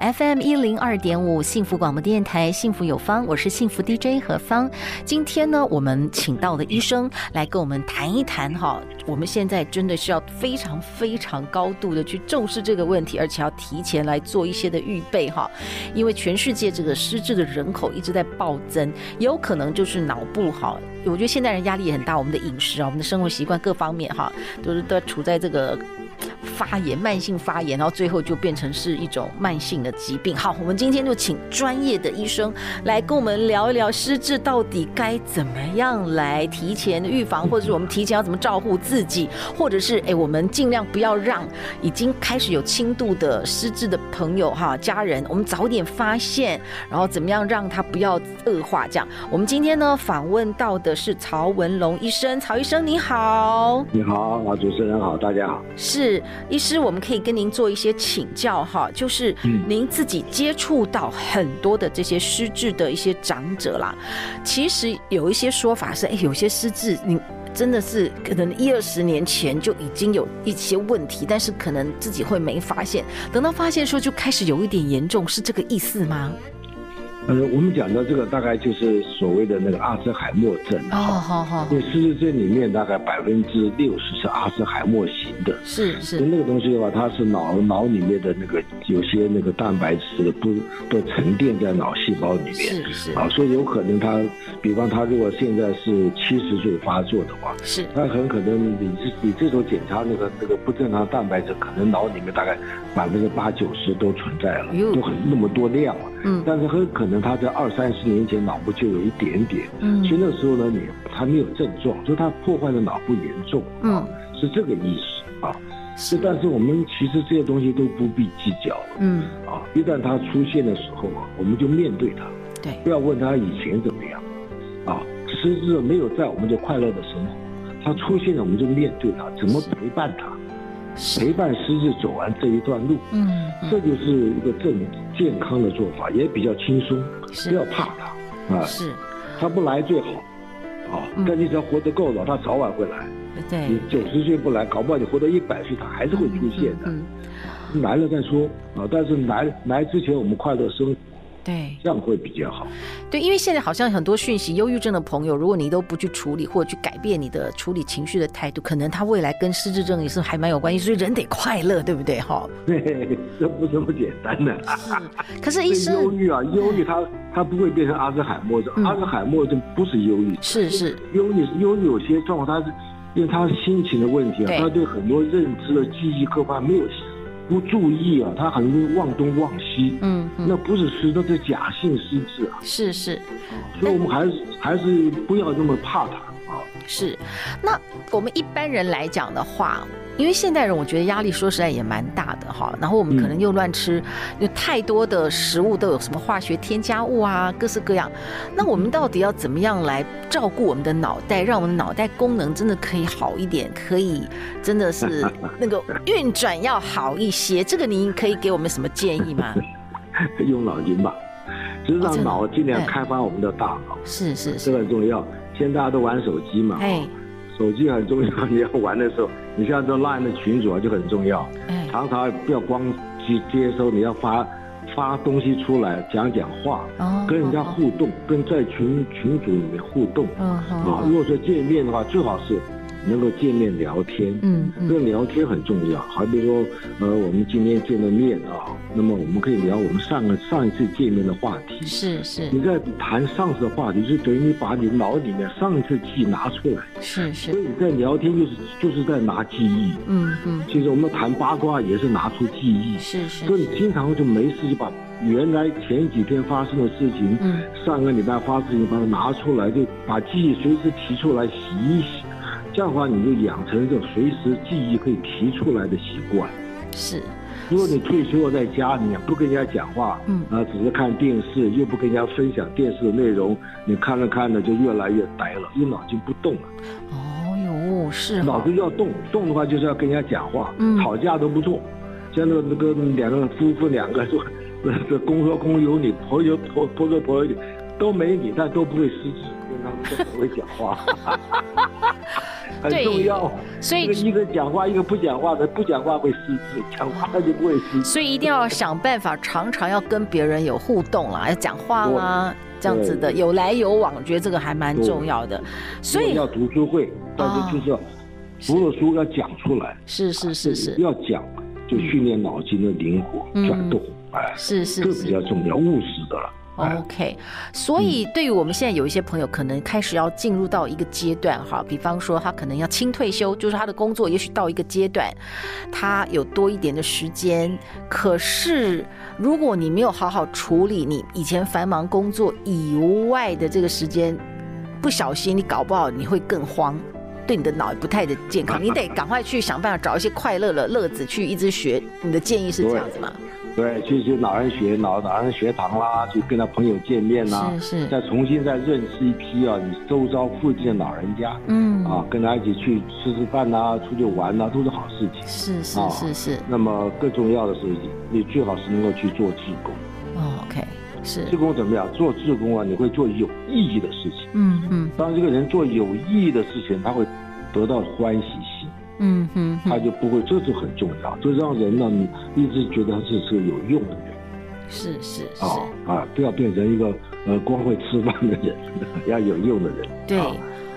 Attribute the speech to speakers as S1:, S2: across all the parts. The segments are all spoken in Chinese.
S1: FM 一零二点五幸福广播电台，幸福有方，我是幸福 DJ 何芳。今天呢，我们请到的医生来跟我们谈一谈哈，我们现在真的是要非常非常高度的去重视这个问题，而且要提前来做一些的预备哈。因为全世界这个失智的人口一直在暴增，也有可能就是脑部哈。我觉得现代人压力也很大，我们的饮食啊，我们的生活习惯各方面哈，都是都处在这个。发炎，慢性发炎，然后最后就变成是一种慢性的疾病。好，我们今天就请专业的医生来跟我们聊一聊失智到底该怎么样来提前预防，或者是我们提前要怎么照顾自己，或者是哎，我们尽量不要让已经开始有轻度的失智的朋友哈家人，我们早点发现，然后怎么样让他不要恶化。这样，我们今天呢访问到的是曹文龙医生，曹医生你好，
S2: 你好，啊主持人好，大家好，
S1: 是。医师，我们可以跟您做一些请教哈，就是您自己接触到很多的这些失智的一些长者啦。其实有一些说法是，哎，有些失智，你真的是可能一二十年前就已经有一些问题，但是可能自己会没发现，等到发现的时候就开始有一点严重，是这个意思吗？
S2: 呃，我们讲的这个大概就是所谓的那个阿兹海默症哦，好好。因为失智症里面大概百分之六十是阿兹海默型的，
S1: 是是。
S2: 那个东西的话，它是脑脑里面的那个有些那个蛋白质的不都沉淀在脑细胞里面，是是。啊，所以有可能他，比方他如果现在是七十岁发作的话，是，那很可能你这你这时候检查那个那个不正常蛋白质，可能脑里面大概百分之八九十都存在了，都很那么多量了，嗯，但是很可能。他在二三十年前脑部就有一点点，嗯，所以那时候呢，你还没有症状，就他破坏的脑部严重，嗯，是这个意思啊。是，但是我们其实这些东西都不必计较，嗯，啊，一旦他出现的时候啊，我们就面对他，对，不要问他以前怎么样，啊，失智没有在，我们就快乐的生活；他出现了，我们就面对他，怎么陪伴他？陪伴狮子走完这一段路，嗯，嗯，这就是一个正健康的做法，也比较轻松，不要怕他啊，是，他不来最好，啊，但你只要活得够老，他早晚会来，对，你九十岁不来，搞不好你活到一百岁，他还是会出现的，嗯，来了再说啊，但是来来之前我们快乐生活。对，这样会比较好。
S1: 对，因为现在好像很多讯息，忧郁症的朋友，如果你都不去处理或者去改变你的处理情绪的态度，可能他未来跟失智症也是还蛮有关系。所以人得快乐，对不对？哈，
S2: 对，这不这么简单的。
S1: 是，可是医生，
S2: 忧郁啊，忧郁他他不会变成阿兹海默症，阿兹海默症不是忧郁，
S1: 是是
S2: 忧郁，忧郁有些状况他是因为他心情的问题啊，他对很多认知的记忆各方面没有。不注意啊，他很容易忘东忘西。嗯，嗯，那不是失，那是假性失智啊。
S1: 是是，
S2: 所以我们还是还是不要那么怕他啊。
S1: 是，那我们一般人来讲的话。因为现代人，我觉得压力说实在也蛮大的哈。然后我们可能又乱吃，有太多的食物都有什么化学添加物啊，各式各样。那我们到底要怎么样来照顾我们的脑袋，让我们的脑袋功能真的可以好一点，可以真的是 那个运转要好一些？这个您可以给我们什么建议吗？
S2: 用脑筋吧，就是让脑尽量开发我们的大脑。
S1: 是是是，
S2: 这个很重要。现在大家都玩手机嘛，哎。手机很重要，你要玩的时候，你像这 Line 的群主啊就很重要，常常不要光接接收，你要发发东西出来，讲讲话，跟人家互动，跟在群群组里面互动，啊，如果说见面的话，最好是。能够见面聊天，嗯，这个聊天很重要。好比说，呃，我们今天见了面啊，那么我们可以聊我们上个上一次见面的话题。是是。你在谈上次的话题，就等于你把你脑里面上一次记忆拿出来。是是。所以你在聊天就是就是在拿记忆。嗯嗯。其实我们谈八卦也是拿出记忆。是是。所以你经常就没事就把原来前几天发生的事情，嗯，上个礼拜发生的事情把它拿出来，就把记忆随时提出来洗一洗。这样的话你就养成这种随时记忆可以提出来的习惯。
S1: 是。
S2: 如果你退休了在家里面不跟人家讲话，嗯啊，只是看电视，又不跟人家分享电视的内容，你看着看着就越来越呆了，因为脑筋不动了。
S1: 哦哟，是。
S2: 脑子要动，动的话就是要跟人家讲话，嗯，吵架都不错。像那个那个两个夫妇两个说，这公说公有理，婆有婆婆说婆有理，都没理，但都不会失智，因为他们都很会讲话。很重要，
S1: 所以
S2: 一个讲话，一个不讲话的，不讲话会失智，讲话他就不会失智。
S1: 所以一定要想办法，常常要跟别人有互动啦，要讲话啦，这样子的有来有往，我觉得这个还蛮重要的。所以要
S2: 读书会，但是就是要读了书要讲出来，
S1: 是是是是，
S2: 要讲就训练脑筋的灵活转动，哎，
S1: 是是，
S2: 这比较重要，务实的了。
S1: OK，所以对于我们现在有一些朋友，可能开始要进入到一个阶段哈，比方说他可能要轻退休，就是他的工作也许到一个阶段，他有多一点的时间。可是如果你没有好好处理你以前繁忙工作以外的这个时间，不小心你搞不好你会更慌，对你的脑也不太的健康。你得赶快去想办法找一些快乐的乐子去一直学。你的建议是这样子吗？
S2: 对，去去老人学老老人学堂啦，去跟他朋友见面啦，
S1: 是是，
S2: 再重新再认识一批啊，你周遭附近的老人家，嗯，啊，跟他一起去吃吃饭呐，出去玩呐，都是好事情。
S1: 是是是是。
S2: 那么更重要的是，你最好是能够去做志工。
S1: 哦，OK，是。
S2: 志工怎么样？做志工啊，你会做有意义的事情。
S1: 嗯嗯。
S2: 当这个人做有意义的事情，他会得到欢喜心。
S1: 嗯哼，
S2: 他就不会，这就很重要，就让人呢，你一直觉得他是是个有用的人，
S1: 是是是。
S2: 啊啊，不要变成一个呃光会吃饭的人，要有用的人，
S1: 对，啊，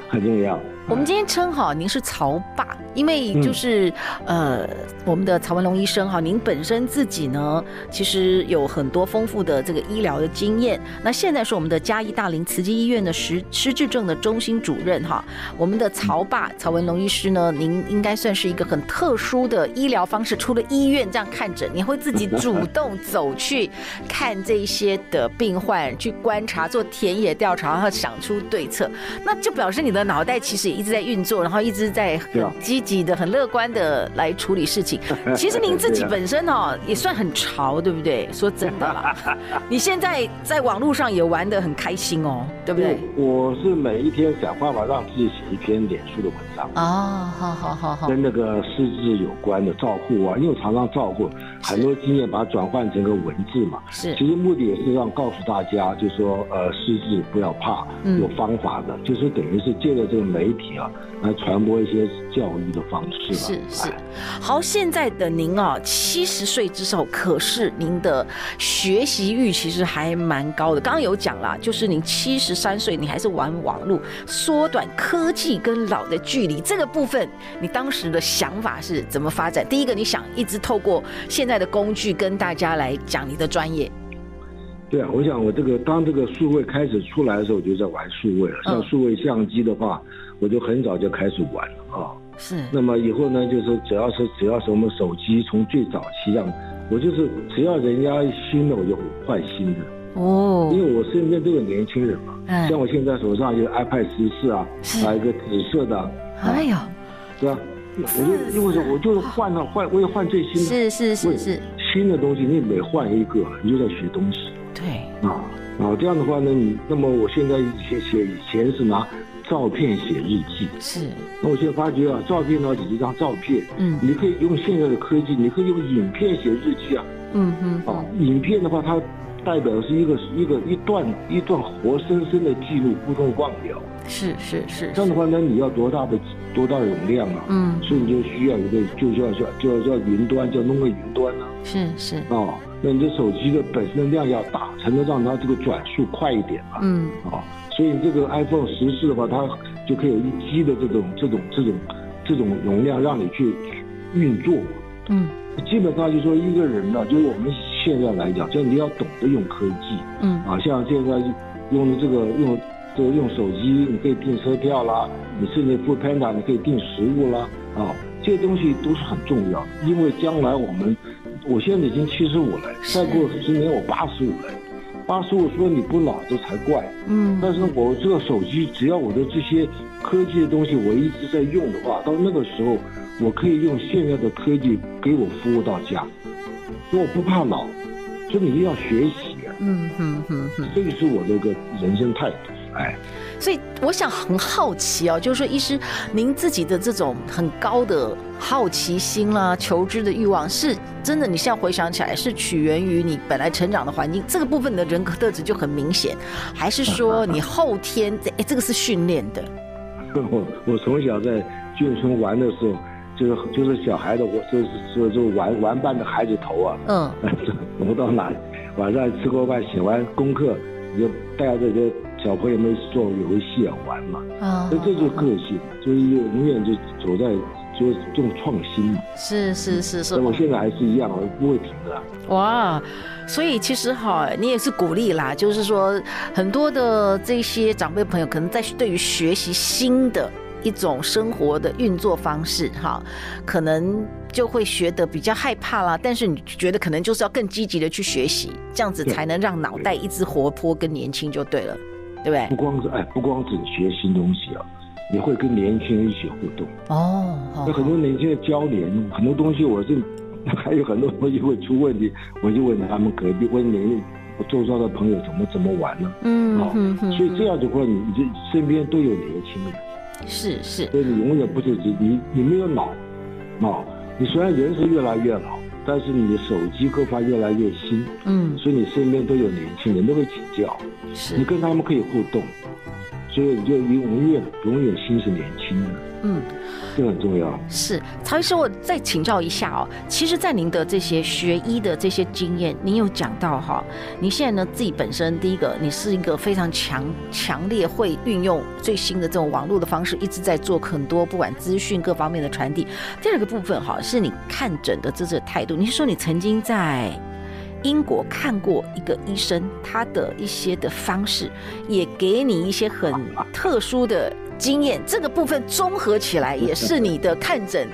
S2: 很重要。
S1: 我们今天称好您是曹爸，因为就是、嗯、呃，我们的曹文龙医生哈，您本身自己呢，其实有很多丰富的这个医疗的经验。那现在是我们的嘉义大林慈济医院的失失智症的中心主任哈。我们的曹爸曹文龙医师呢，您应该算是一个很特殊的医疗方式，出了医院这样看诊，你会自己主动走去看这些的病患，去观察，做田野调查，然后想出对策，那就表示你的脑袋其实也。一直在运作，然后一直在很积极的、很乐观的来处理事情。其实您自己本身哦，也算很潮，对不对？说真的啦，你现在在网络上也玩的很开心哦，对不对？
S2: 我是每一天想办法让自己写一篇脸书的文章
S1: 哦，好好好好，
S2: 跟那个失智有关的照顾啊，因为我常常照顾，很多经验把它转换成个文字嘛。
S1: 是，
S2: 其实目的也是让告诉大家，就是说呃，失智不要怕，有方法的，嗯、就是等于是借着这个媒体。啊，来传播一些教育的方式。
S1: 是是，好，现在的您啊，七十岁之后，可是您的学习欲其实还蛮高的。刚刚有讲啦，就是您七十三岁，你还是玩网络，缩短科技跟老的距离。这个部分，你当时的想法是怎么发展？第一个，你想一直透过现在的工具跟大家来讲你的专业。
S2: 对啊，我想我这个当这个数位开始出来的时候，我就在玩数位了。像数位相机的话。我就很早就开始玩了啊，
S1: 是。
S2: 那么以后呢，就是只要是只要是我们手机从最早期这样，我就是只要人家新的我就换新的
S1: 哦。
S2: 因为我身边都有年轻人嘛，嗯，像我现在手上有 iPad 十四啊，还有一个紫色的，
S1: 哎呀，
S2: 对吧？我就因为说我就是换了换，我也换最新
S1: 的，是是是是，
S2: 新的东西你每换一个，你就在学东西。
S1: 对
S2: 啊啊，这样的话呢，你那么我现在写写以前是拿。照片写日记
S1: 是，
S2: 那我现在发觉啊，照片呢只是一张照片，嗯，你可以用现在的科技，你可以用影片写日记啊，
S1: 嗯嗯，
S2: 啊，影片的话，它代表的是一个一个一段一段活生生的记录，不能忘掉。
S1: 是是是，
S2: 这样的话呢，你要多大的多大的容量啊？嗯，所以你就需要一个，就叫叫叫叫云端，叫弄个云端呢。
S1: 是是，
S2: 啊，那你的手机的本身的量要大，才能让它这个转速快一点嘛。嗯，啊。所以这个 iPhone 十四的话，它就可以有一 G 的这种这种这种这种容量让你去运作。嗯，基本上就是说一个人呢，就是我们现在来讲，就你要懂得用科技。嗯，啊，像现在用的这个用这个用手机，你可以订车票啦，你甚至 Foodpanda 你可以订食物啦，啊，这些东西都是很重要的，因为将来我们，我现在已经七十五了，再过十年我八十五了。八十五说你不老这才怪。嗯，但是我这个手机只要我的这些科技的东西我一直在用的话，到那个时候我可以用现在的科技给我服务到家，所以我不怕老，所以你一定要学习啊。嗯哼哼哼，这个是我的一个人生态度。哎。
S1: 所以我想很好奇哦，就是说，医师，您自己的这种很高的好奇心啦、求知的欲望，是真的？你现在回想起来，是起源于你本来成长的环境，这个部分你的人格特质就很明显，还是说 你后天这？哎，这个是训练的。
S2: 我 我从小在眷村玩的时候，就是就是小孩的，我就是说就玩玩伴的孩子头啊。嗯。我到哪晚上吃过饭，写完功课，你就带着这个。小朋友们做游戏啊玩嘛，啊，所以这就是个性，所以永远就走在就是这种创新嘛。
S1: 是是是是。
S2: 我现在还是一样，我不会停的。
S1: 哇，所以其实哈，你也是鼓励啦，就是说很多的这些长辈朋友，可能在对于学习新的一种生活的运作方式哈，可能就会学得比较害怕啦。但是你觉得可能就是要更积极的去学习，这样子才能让脑袋一直活泼跟年轻就对了。对不对？
S2: 不光是哎，不光只学新东西啊，也会跟年轻人一起互动哦。那很多年轻人交流，很多东西我是 还有很多东西会出问题，我就问他们隔壁问你，我周遭的朋友怎么怎么玩呢？嗯，好，所以这样子话，你你这身边都有年轻人，
S1: 是是，
S2: 所以你永远不是你你你没有老，啊，你虽然人是越来越老，但是你的手机各方越来越新，嗯，所以你身边都有年轻人，都会请教。是你跟他们可以互动，所以你就永远永远心是年轻的。嗯，这很重要。
S1: 是曹医师，我再请教一下哦。其实，在您的这些学医的这些经验，您有讲到哈，你现在呢自己本身第一个，你是一个非常强强烈会运用最新的这种网络的方式，一直在做很多不管资讯各方面的传递。第二个部分哈，是你看诊的这这态度。你是说你曾经在？英国看过一个医生，他的一些的方式，也给你一些很 特殊的经验。这个部分综合起来，也是你的看诊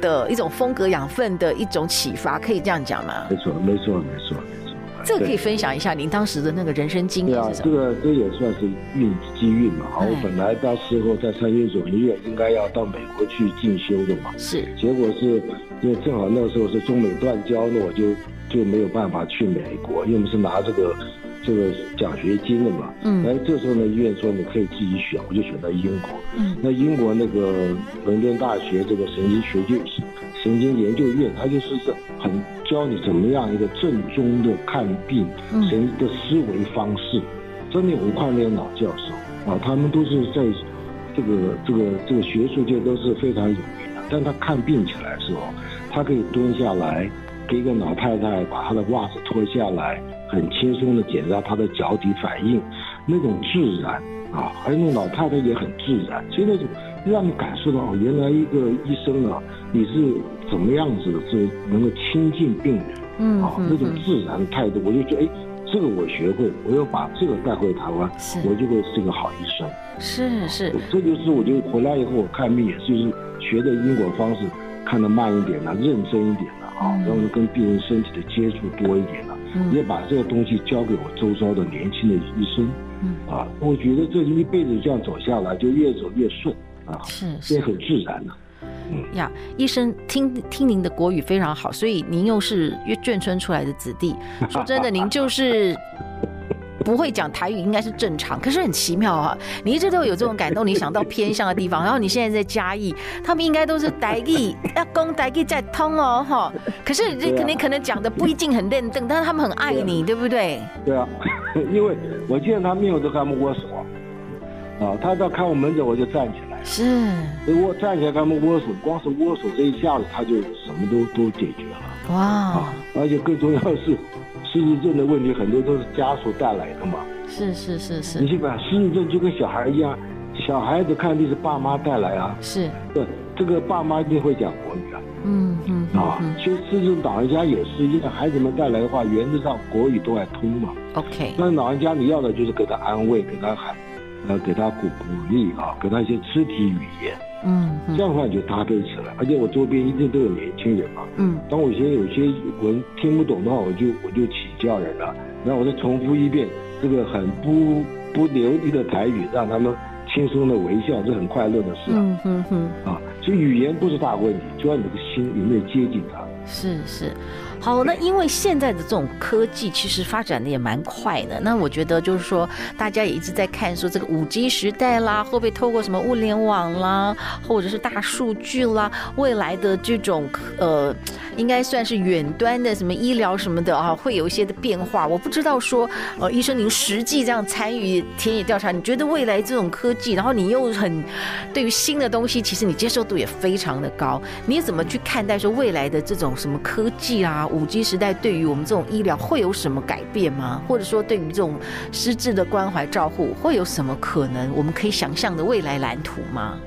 S1: 的一种风格养分的一种启发，可以这样讲吗？
S2: 没错，没错，没错，没错。
S1: 这个可以分享一下您当时的那个人生经验是什么？
S2: 对啊，这个这也算是运机运嘛。好，我本来到时候在三军总医院应该要到美国去进修的嘛。是。结果是因为正好那时候是中美断交，那我就。就没有办法去美国，因为我们是拿这个这个奖学金的嘛。嗯。哎，这时候呢，医院说你可以自己选，我就选到英国。嗯。那英国那个伦敦大学这个神经学就神经研究院，它就是很教你怎么样一个正宗的看病，神的思维方式。真的，我看那些老教授啊，他们都是在这个这个这个学术界都是非常有名的。但他看病起来的时候，他可以蹲下来。给一个老太太把她的袜子脱下来，很轻松的检查她的脚底反应，那种自然啊，还有那种老太太也很自然，所以那种让你感受到原来一个医生啊，你是怎么样子的，是能够亲近病人，嗯，啊，那种自然的态度，我就觉得，哎，这个我学会，我要把这个带回台湾，我就会是个好医生。
S1: 是是，
S2: 这就是我就回来以后我看病也是就是学的英国方式，看得慢一点啊，认真一点啊。啊，然后跟病人身体的接触多一点了，嗯，也把这个东西交给我周遭的年轻的医生，嗯，啊，我觉得这一辈子这样走下来，就越走越顺，啊，是，也很自然的，
S1: 嗯。呀，医生听听您的国语非常好，所以您又是越眷村出来的子弟，说真的，您就是。不会讲台语应该是正常，可是很奇妙啊！你一直都有这种感动，你想到偏向的地方，然后你现在在嘉义，他们应该都是台语，要公台语在通哦，哈！可是你肯定可能讲的不一定很认真，但是他们很爱你，对不对？
S2: 对啊，因为我见他面我都跟他们握手啊，啊，他到看我门诊我就站起来，是，我站起来跟他们握手，光是握手这一下子他就什么都都解决了，哇！啊，而且更重要的是。失智症的问题很多都是家属带来的嘛，是是是是。你去把失智症就跟小孩一样，小孩子看病是爸妈带来啊，是。对，这个爸妈一定会讲国语啊。嗯嗯啊，其实失智老人家也是一样，孩子们带来的话，原则上国语都爱通嘛。OK。那老人家你要的就是给他安慰，给他喊，呃，给他鼓鼓励啊，给他一些肢体语言。嗯，这样的话就搭配起来，而且我周边一定都有年轻人嘛。嗯，当我有些有些文听不懂的话，我就我就请教人了。然后我再重复一遍这个很不不流利的台语，让他们轻松的微笑，这很快乐的事啊。嗯嗯嗯。啊，所以语言不是大问题，就要你的心有没有接近他。
S1: 是是。好，那因为现在的这种科技其实发展的也蛮快的。那我觉得就是说，大家也一直在看说这个五 G 时代啦，会不会透过什么物联网啦，或者是大数据啦，未来的这种呃，应该算是远端的什么医疗什么的啊，会有一些的变化。我不知道说，呃，医生您实际这样参与田野调查，你觉得未来这种科技，然后你又很对于新的东西，其实你接受度也非常的高，你怎么去看待说未来的这种什么科技啊？五 G 时代对于我们这种医疗会有什么改变吗？或者说对于这种失智的关怀照护会有什么可能我们可以想象的未来蓝图吗？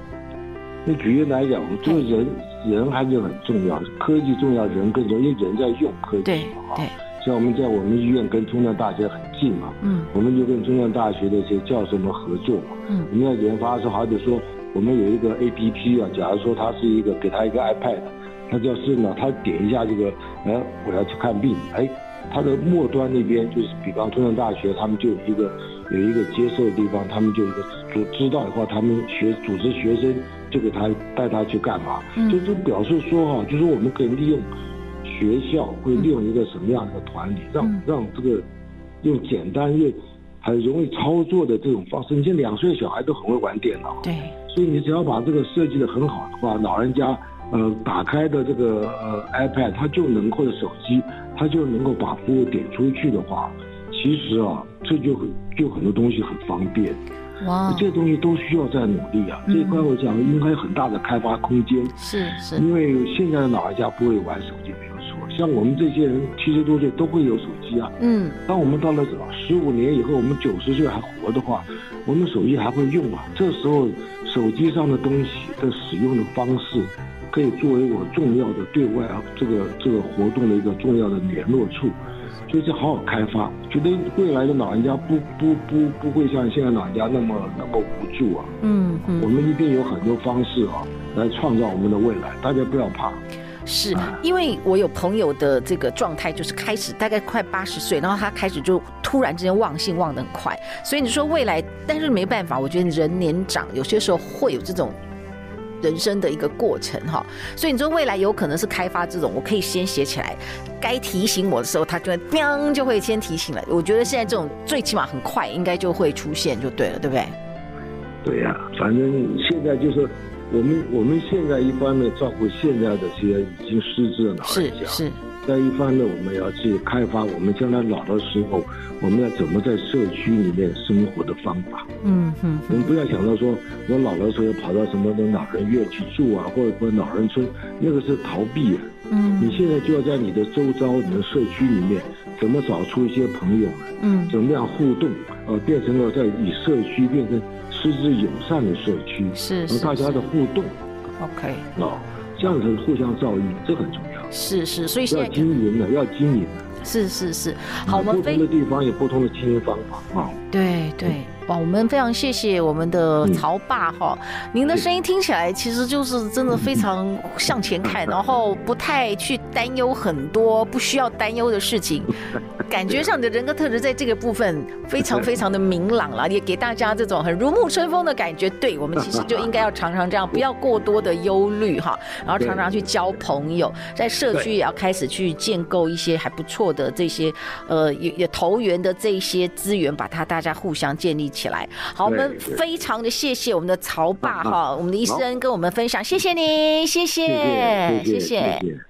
S2: 那举例来讲，我们做人人还是很重要，科技重要，人更重要，因为人在用科技。
S1: 对对。
S2: 像我们在我们医院跟中山大学很近嘛，嗯，我们就跟中山大学的一些教授们合作嘛，嗯，我们在研发的时候，好比说我们有一个 APP 啊，假如说它是一个给他一个 iPad。他就是呢，他点一下这个，哎，我要去看病，哎，他的末端那边就是，比方中山大学，他们就有一个有一个接受的地方，他们就有一个组知道的话，他们学组织学生就给他带他去干嘛，嗯、就就表示说哈，就是我们可以利用学校会利用一个什么样的团体，让、嗯、让这个用简单又很容易操作的这种方式，你像两岁小孩都很会玩电脑，
S1: 对，
S2: 所以你只要把这个设计的很好的话，老人家。呃，打开的这个呃 iPad，他就能或者手机，他就能够把服务点出去的话，其实啊，这就很就很多东西很方便。哇，这些东西都需要再努力啊。嗯、这一块我想应该有很大的开发空间。
S1: 是是。
S2: 因为现在的老人家不会玩手机，没有错。像我们这些人七十多岁都会有手机啊。嗯。当我们到了十五年以后，我们九十岁还活的话，我们手机还会用啊。这时候手机上的东西的使用的方式。可以作为我重要的对外啊这个这个活动的一个重要的联络处，就好好开发。觉得未来的老人家不不不不会像现在老人家那么那么无助啊。嗯嗯，我们一定有很多方式啊来创造我们的未来，大家不要怕。
S1: 是因为我有朋友的这个状态，就是开始大概快八十岁，然后他开始就突然之间忘性忘得很快。所以你说未来，但是没办法，我觉得人年长有些时候会有这种。人生的一个过程哈，所以你说未来有可能是开发这种，我可以先写起来，该提醒我的时候，它就会叮就会先提醒了。我觉得现在这种最起码很快，应该就会出现就对了，对不对？
S2: 对呀、啊，反正现在就是我们我们现在一般的照顾现在的这些已经失智的老人家，是是。在一方面，我们要去开发我们将来老的时候，我们要怎么在社区里面生活的方法。嗯嗯，我们不要想到说，我老的时候要跑到什么的老人院去住啊，或者说老人村，那个是逃避啊。嗯，你现在就要在你的周遭、你的社区里面，怎么找出一些朋友们？嗯，怎么样互动？呃，变成了在以社区变成失智友善的社区，是，和大家的互动。OK，哦，这样子互相照应，这很重要。
S1: 是是，所以现在
S2: 要经营的，要经营的。
S1: 是是是，好，我们
S2: 不同的地方有不同的经营方法啊。
S1: 对对。嗯哇，我们非常谢谢我们的曹爸哈，您的声音听起来其实就是真的非常向前看，然后不太去担忧很多不需要担忧的事情，感觉上你的人格特质在这个部分非常非常的明朗了，也给大家这种很如沐春风的感觉。对，我们其实就应该要常常这样，不要过多的忧虑哈，然后常常去交朋友，在社区也要开始去建构一些还不错的这些呃也也投缘的这些资源，把它大家互相建立起来，好，我们非常的谢谢我们的曹爸哈，我们的医生跟我们分享，谢谢您，谢谢，谢谢。谢谢谢谢。